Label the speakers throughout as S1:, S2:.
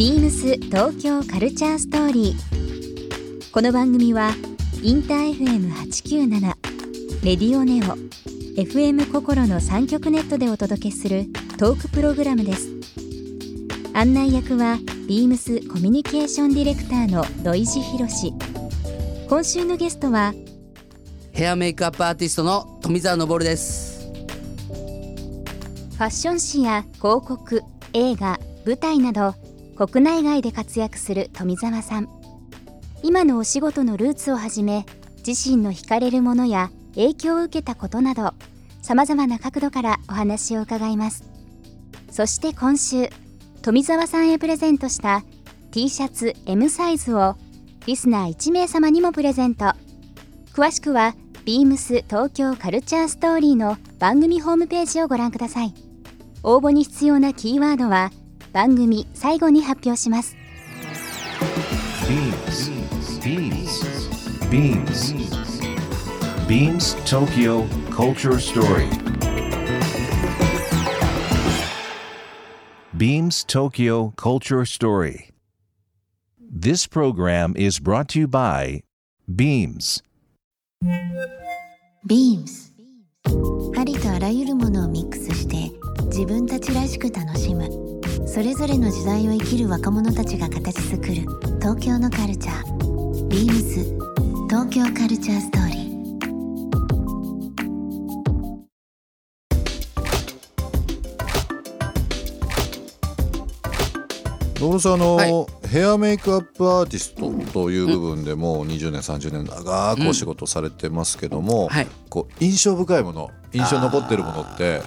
S1: ビームス東京カルチャーストーリー。この番組はインター FM897 レディオネオ FM 心の三極ネットでお届けするトークプログラムです。案内役はビームスコミュニケーションディレクターの土井博志。今週のゲストは
S2: ヘアメイクアップアーティストの富澤昇です
S1: ファッション誌や広告映画舞台など国内外で活躍する富澤さん。今のお仕事のルーツをはじめ自身の惹かれるものや影響を受けたことなどさまざまな角度からお話を伺います。そして今週富澤さんへプレゼントした T シャツ M サイズをリスナー1名様にもプレゼント。詳しくはビームス東京カルチャーストーリーの番組ホームページをご覧ください。応募に必要なキーワードは番組最後に発表します
S3: BeamsBeamsBeams Beams Tokyo Culture Story Beams Tokyo Culture Story This program is brought to you by Beams
S4: ビームスありとあらゆるものをミックスして自分たちらしく楽しむそれぞれの時代を生きる若者たちが形作る東京のカルチャー。ビームス東京カルチャーストーリー。
S5: 野呂さんあの、
S2: はい。
S5: ヘアメイクアップアーティストという部分でもう20年30年長くお仕事されてますけども、
S2: はい。
S5: こう印象深いもの印象に残ってるものって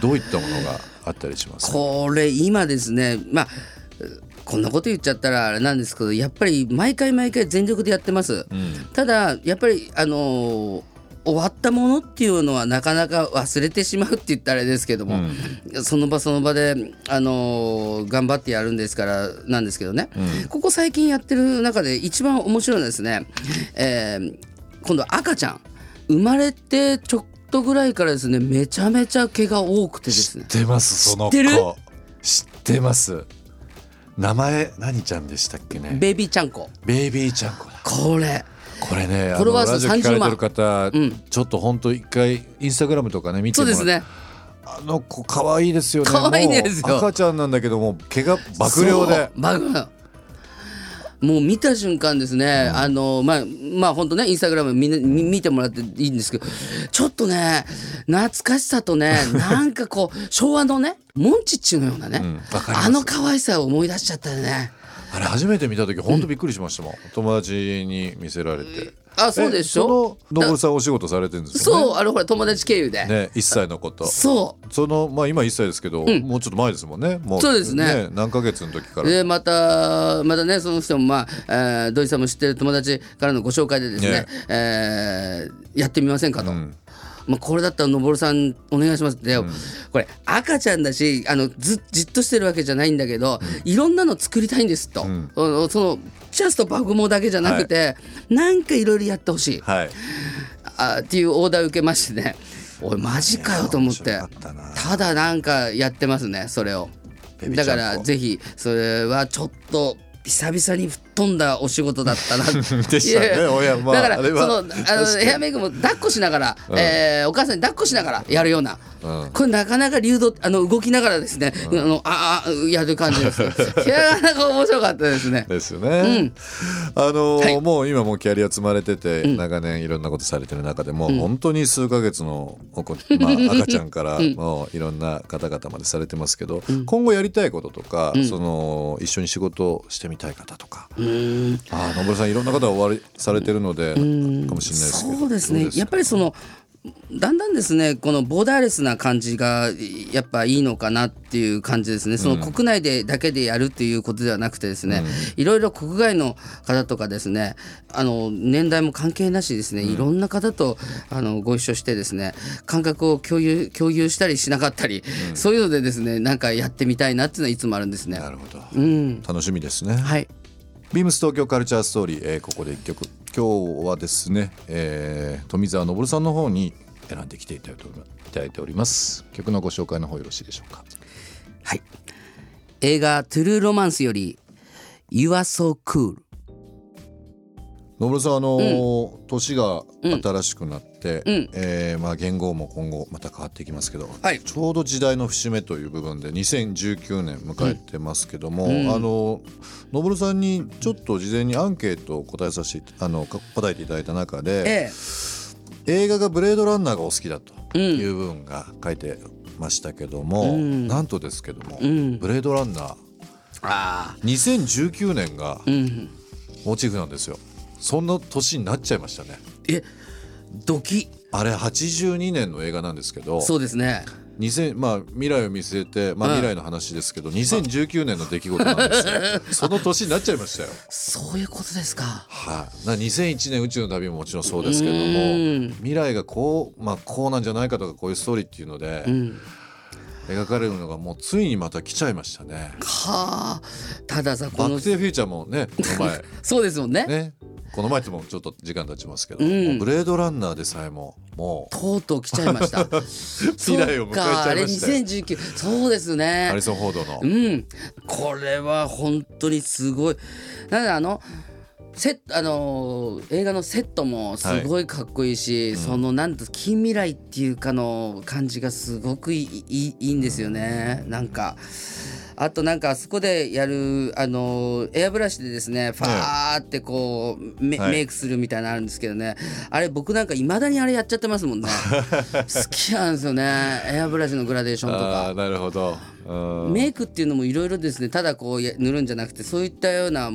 S5: どういったものが？あったりしますか
S2: これ今ですねまあこんなこと言っちゃったらあれなんですけどやっぱり毎回毎回全力でやってます、ただやっぱりあのー終わったものっていうのはなかなか忘れてしまうって言ったらあれですけども、その場その場で、あのー頑張ってやるんですからなんですけどね、ここ最近やってる中で一番面白いのはですね、えー今度は赤ちゃん。生まれてちょっとぐらいからですねめちゃめちゃ毛が多くてですね。
S5: 知ってますその子。
S2: 知ってる？
S5: 知ってます。名前何ちゃんでしたっけね？
S2: ベイビーちゃんこ。
S5: ベイビーちゃんこだ。
S2: これ。
S5: これねあ
S2: フォロワー数
S5: のラジオ聞かれてる方、
S2: うん。
S5: ちょっと本当一回インスタグラムとかね見てもら
S2: そうですね。
S5: あの子可愛いですよね。
S2: 可愛いですよ。
S5: 赤ちゃんなんだけども毛が爆量で。
S2: 爆量もう見た瞬間ですね、あのまあまあ本当ねインスタグラムみ見てもらっていいんですけどちょっとね懐かしさとね なんかこう昭和のねモンチッチのようなね、
S5: うん
S2: あの可愛さを思い出しちゃったよね
S5: あれ初めて見た時本当びっくりしましたもん、友達に見せられて。
S2: あそうでしょ？
S5: えそののぼるさんお仕事されてるんですよね？
S2: そうあのほら友達経由で、
S5: ね1歳のこと。
S2: そう。
S5: そのまあ今1歳ですけど、
S2: ん。
S5: もうちょっと前ですもんね。もう
S2: そうですね。
S5: 何ヶ月の時から。
S2: でまたまたねその人もまあ、えー土井さんも知ってる友達からのご紹介でですね
S5: ね。
S2: えーやってみませんかと。
S5: ん
S2: まあ、これだったらのぼるさんお願いします。って、これ赤ちゃんだしあのずじっとしてるわけじゃないんだけど、いろんなの作りたいんですと、
S5: ん。
S2: あのそのジャストパフモだけじゃなくて、なんかいろいろやってほしい。
S5: はい。
S2: あっていうオーダーを受けましてね。おいマジかよと思って。
S5: た
S2: だなんかやってますねそれを。だからぜひそれはちょっと久々に飛んだお仕事だったな。
S5: でしたね。親まあ
S2: だからそのあのヘアメイクも抱っこしながら、えーお母さんに抱っこしながらやるような、
S5: うん。
S2: これなかなか流動あの動きながらですね、あのああやる感じです いやなかなか面白かったですね。
S5: ですよね、あのー
S2: はい。
S5: もう今もうキャリア積まれてて、長年いろんなことされてる中でも、本当に数ヶ月のお子、まあ、赤ちゃんからもういろんな方々までされてますけど、今後やりたいこととか、その一緒に仕事をしてみたい方とか、
S2: うん
S5: ああ野村さんいろんな方がおわりされてるので、かもしれないですけど。
S2: そうですね。やっぱりそのだんだんですねこのボーダーレスな感じがやっぱいいのかなっていう感じですね。その国内でだけでやるっていうことではなくてですね、いろいろ国外の方とかですねあの年代も関係なしですね、いろんな方とあのご一緒してですね感覚を共有共有したりしなかったり、そういうのでですねなんかやってみたいなっていうのはいつもあるんですね。
S5: なるほど、
S2: うん。
S5: 楽しみですね。
S2: はい
S5: ビームス東京カルチャーストーリー、えーここで一曲。今日はですね、えー富澤昇さんの方に選んできていただいております。曲のご紹介の方よろしいでしょうか。
S2: はい。映画「トゥルーロマンス」より You are so cool
S5: 野村さんあのー年が
S2: うん
S5: 新しくなって、
S2: うん。
S5: えーまあ、言語も今後また変わっていきますけど、
S2: はい。
S5: ちょうど時代の節目という部分で2019年迎えてますけども、
S2: うん。
S5: あの野村さんにちょっと事前にアンケートを答えさせてあのか答えていただいた中で、
S2: え
S5: 映画が「ブレードランナー」がお好きだという部分が書いてましたけども、
S2: うん。
S5: なんとですけども、
S2: うん。
S5: ブレードランナー
S2: ああ
S5: 2019年が
S2: うん。
S5: モチーフなんですよそんな年になっちゃいましたね。
S2: えドキ。
S5: あれ82年の映画なんですけど
S2: そうですね。
S5: 2000まあ未来を見据えて、まあ、
S2: うん。
S5: 未来の話ですけど、2019年の出来事なんですよ。その年になっちゃいましたよ。
S2: そういうことですか。
S5: はい、な2001年宇宙の旅ももちろんそうですけれど
S2: うん。
S5: も未来がこう,、まあ、こうなんじゃないかとかこういうストーリーっていうので、
S2: うん。
S5: 描かれるのがもうついにまた来ちゃいましたね。
S2: はあ。たださ
S5: バック・
S2: この
S5: トゥ・フューチャーもねこの前。
S2: そうですもんね。
S5: ねこの前もちょっと時間経ちますけど、
S2: うん。
S5: ブレードランナーでさえももう。
S2: とうとう来ちゃいました。
S5: 未来を迎えちゃいました
S2: あれ2019そうですね。
S5: ハリソン・フォードの、
S2: うん、これは本当にすごい。なのであのセあのー映画のセットもすごいかっこいいし、そのなんと近未来っていうかの感じがすごくいいいいいいんですよね。なんか。あとなんかあそこでやるあのエアブラシでですねファーってこうメ,、イクするみたいなのあるんですけどね。あれ僕なんかいまだにあれやっちゃってますもんね。好きなんですよね。エアブラシのグラデーションとか。
S5: なるほど、うん。
S2: メイクっていうのもいろいろですね。ただこうや塗るんじゃなくてそういったような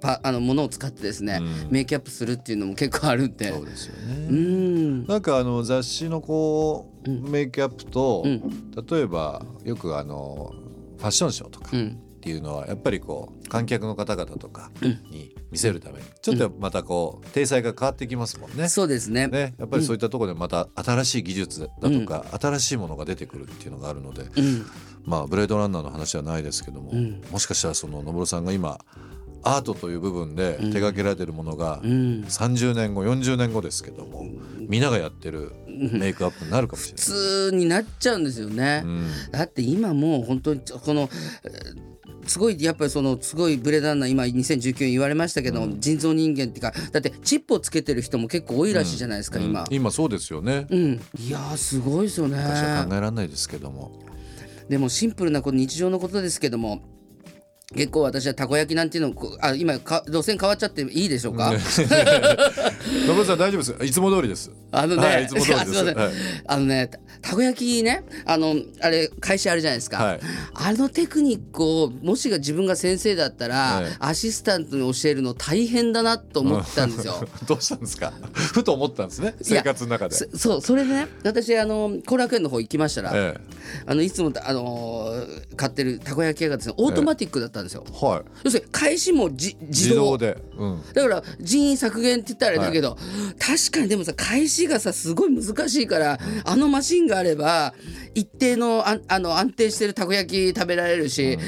S2: パあのものを使ってですね、
S5: うん。
S2: メイクアップするっていうのも結構あるんで
S5: そうですよ
S2: う
S5: ね、
S2: ん。
S5: なんかあの雑誌のこう、
S2: うん。
S5: メイクアップと、
S2: うん。
S5: 例えばよくあのファッションショーとかっ
S2: うん。
S5: ていうのはやっぱりこう観客の方々とか
S2: うん。
S5: に見せるためにちょっとまたこう体裁が変わってきますもんね。
S2: そうですね。
S5: ね、やっぱりそういったところでまた新しい技術だとか、新しいものが出てくるっていうのがあるので、
S2: うん。
S5: まあブレードランナーの話はないですけども、
S2: うん。
S5: もしかしたらその野村さんが今アートという部分で手掛けられてるものが
S2: うん。
S5: 30年後40年後ですけども皆がやってる メイクアップになるかもしれ
S2: 普通になっちゃうんですよね、
S5: ない。うん
S2: だって今もう本当にこのえーすごいやっぱりそのすごいブレードランナー今2019年言われましたけど、人造人間っていうかだってチップをつけてる人も結構多いらしいじゃないですか、今
S5: うん。今そうですよね。
S2: うん、いやーすごいですよね。
S5: 私は考えられないですけども。
S2: でもシンプルなこの日常のことですけども結構私はたこ焼きなんていうのあ今か路線変わっちゃっていいでしょうか、
S5: 野村さん大丈夫です。いつも通りです。
S2: あのね、
S5: はいいす
S2: あす
S5: はい
S2: あのねたたこ焼きねあのあれ会社あるじゃないですか、
S5: はい
S2: あのテクニックをもしが自分が先生だったら、
S5: はい
S2: アシスタントに教えるの大変だなと思ったんですよ。
S5: どうしたんですか？ふと思ったんですね。生活の中で。
S2: そそうそれでね私あの後楽園の方行きましたら、
S5: え
S2: あのいつもあのー買ってるたこ焼き屋がですねオートマティックだったんですよ。
S5: えはい。
S2: 要するに開始もじ自
S5: 自
S2: 動
S5: 動で。うん。
S2: だから人員削減って言ったらあれだけど、確かにでもさ開始がさすごい難しいから、あのマシンがあれば一定のああの安定してるたこ焼き食べられるし、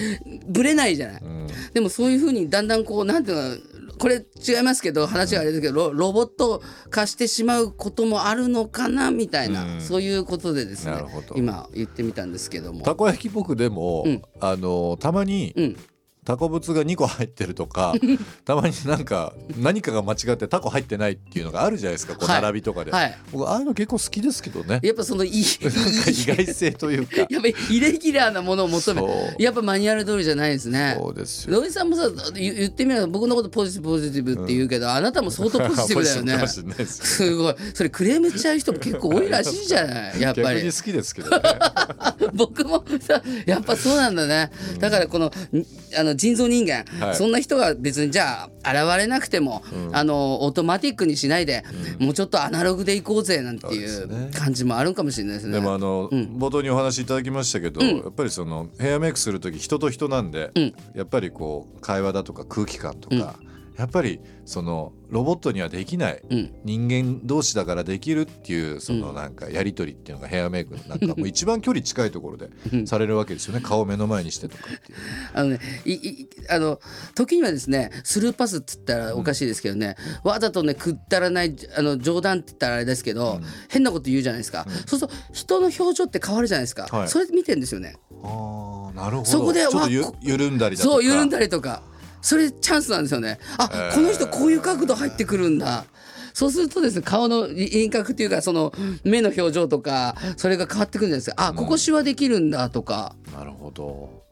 S2: ぶれないじゃない、
S5: うん。
S2: でもそういうふうにだんだんこうなんていうのこれ違いますけど話があれですけどロロボット化してしまうこともあるのかなみたいな、
S5: うん
S2: そういうことでですね今言ってみたんですけども。
S5: たこ焼き僕でも、
S2: うん
S5: あのたまに、
S2: うん
S5: タコブツが2個入ってるとか たまになんか何かが間違ってタコ入ってないっていうのがあるじゃないですかこう
S2: はい
S5: 並びとかで、
S2: はい。
S5: 僕ああいうの結構好きですけどね。
S2: やっぱそのい
S5: 意外性というか。
S2: やっぱりイレギュラーなものを求めやっぱマニュアル通りじゃないですね。
S5: そうですよ。
S2: ロイさんもさ言言ってみれば僕のことポジティブポジティブって言うけど、あなたも相当ポジティブだよね。
S5: す
S2: すごい。それクレームしちゃう人も結構多いらしいじゃない？やっぱり。
S5: 好きですけどね。
S2: 僕もさやっぱそうなんだね、だからこのんあの人造人間、
S5: はい。
S2: そんな人が別にじゃあ現れなくても、あのオートマティックにしないで、もうちょっとアナログでいこうぜなんてい
S5: そう
S2: 感じもあるかもしれないですね。
S5: でもあの、
S2: ん。
S5: 冒頭にお話しいただきましたけど、
S2: うん。
S5: やっぱりそのヘアメイクする時人と人なんで、
S2: うん。
S5: やっぱりこう会話だとか空気感とか、やっぱりそのロボットにはできない
S2: うん。
S5: 人間同士だからできるっていうそのなんかやり取りっていうのがヘアメイクなんかもう 一番距離近いところでされるわけですよね。顔を目の前にしてとかっていう。
S2: あのね、いいあの時にはですねスルーパスって言ったらおかしいですけどね、わざとねくったらないあの冗談って言ったらあれですけど、変なこと言うじゃないですか、そうすると人の表情って変わるじゃないですか、
S5: はい。
S2: それ見てんですよね。
S5: あーなるほど。
S2: そこで
S5: ちょっとゆ緩んだりだとか。
S2: そう緩んだりとかそれチャンスなんですよね。あ、
S5: へー。
S2: この人こういう角度入ってくるんだ。そうするとですね顔の輪郭っていうかその目の表情とかそれが変わってくるんじゃないですか。あここシワできるんだとか、
S5: なるほど。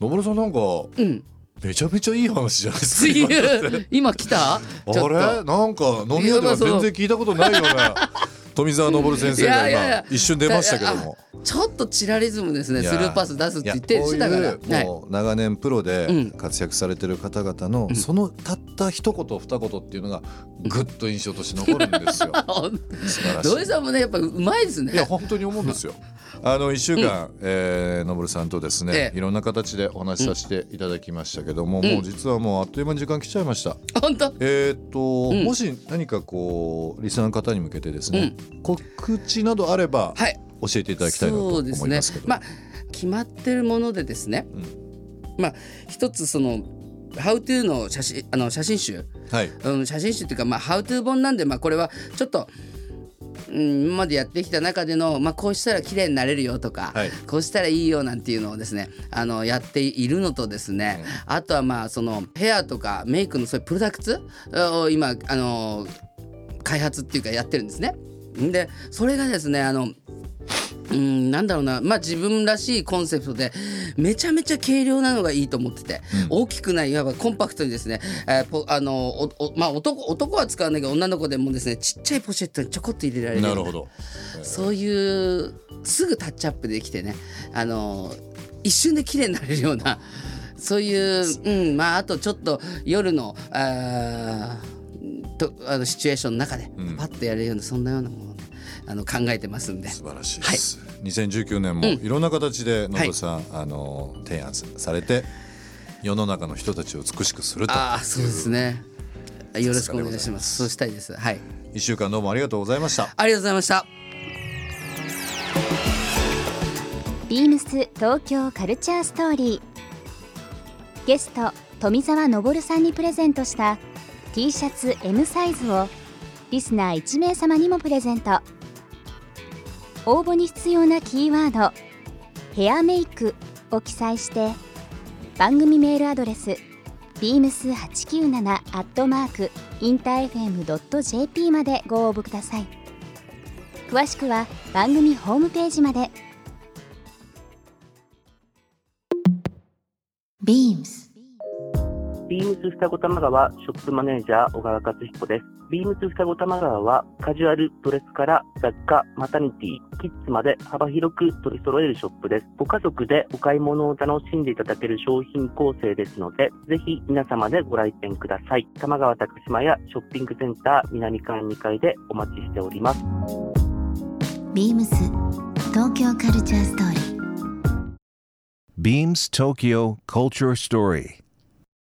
S5: のぼるさんなんか
S2: うん、
S5: めちゃめちゃいい話じゃないですか
S2: 今来た？
S5: あれ？なんか飲み屋では全然聞いたことないような 富澤昇先生
S2: い
S5: が今一瞬出ましたけども。
S2: ちょっとチラリズムですね。スルーパス出すって言ってしてたから。
S5: もう長年プロで
S2: うん。
S5: 活躍されてる方々のそのたった一言二言っていうのがぐっと印象として残るんですよ。素晴らしい。
S2: 土井さんもねやっぱうまいですね。
S5: いや本当に思うんですよ。あの一週間、えーのぼるさんとですね、
S2: ええ。
S5: いろんな形でお話しさせていただきましたけども、
S2: うん。
S5: もう実はもうあっという間に時間来ちゃいました。
S2: 本当？
S5: えーっと、
S2: うん。
S5: もし何かこうリスナーの方に向けてですね、告知などあれば
S2: はい。
S5: 教えていただきたいなと思いますけど。
S2: まあ決まってるものでですね、まあ一つその「How to」の写真あの写真集、
S5: はい。
S2: うん、写真集っていうか、まあ、How to 本なんで、まあ、これはちょっと、うん、今までやってきた中での、まあ、こうしたら綺麗になれるよとか、
S5: はい
S2: こうしたらいいよなんていうのをですねあのやっているのとですね、あとはまあそのヘアとかメイクのそういうプロダクツを今あの開発っていうかやってるんですね。でそれがですねあのうん、なんだろうな、まあ、自分らしいコンセプトでめちゃめちゃ軽量なのがいいと思ってて、大きくないいわばコンパクトにですね、えーポあのおおまあ、男男は使わないけど女の子でもですねちっちゃいポシェットにちょこっと入れられる。
S5: なるほど。
S2: そういうすぐタッチアップできてね。あの一瞬で綺麗になれるようなそういう、うんまあ、あとちょっと夜のあーとあのシチュエーションの中で
S5: うん。
S2: パッとやれるようなそんなようなもの。をねあの考えてますんで。
S5: 素晴らしいです。2019年もいろんな形でのぶさん、あの提案されて世の中の人たちを美しくすると
S2: ああそうですね。よろしくお願いします。そうしたいです。はい。
S5: 一週間どうもありがとうございました。
S2: ありがとうございました。
S1: ビームス東京カルチャーストーリーゲスト富澤昇さんにプレゼントした T シャツ M サイズをリスナー1名様にもプレゼント応募に必要なキーワード「ヘアメイク」を記載して番組メールアドレス beams897 アットマークインター FM.jp までご応募ください。詳しくは番組ホームページまで。
S4: ビームス。
S6: ビームス双子玉川ショップマネージャー小川克彦です。ビームス双子玉川はカジュアルドレスから雑貨、マタニティ、キッズまで幅広く取り揃えるショップです。ご家族でお買い物を楽しんでいただける商品構成ですので、ぜひ皆様でご来店ください。玉川高島屋ショッピングセンター南館2階でお待ちしております。
S4: ビームス東京カルチャーストーリー
S3: Beams Tokyo Culture Story.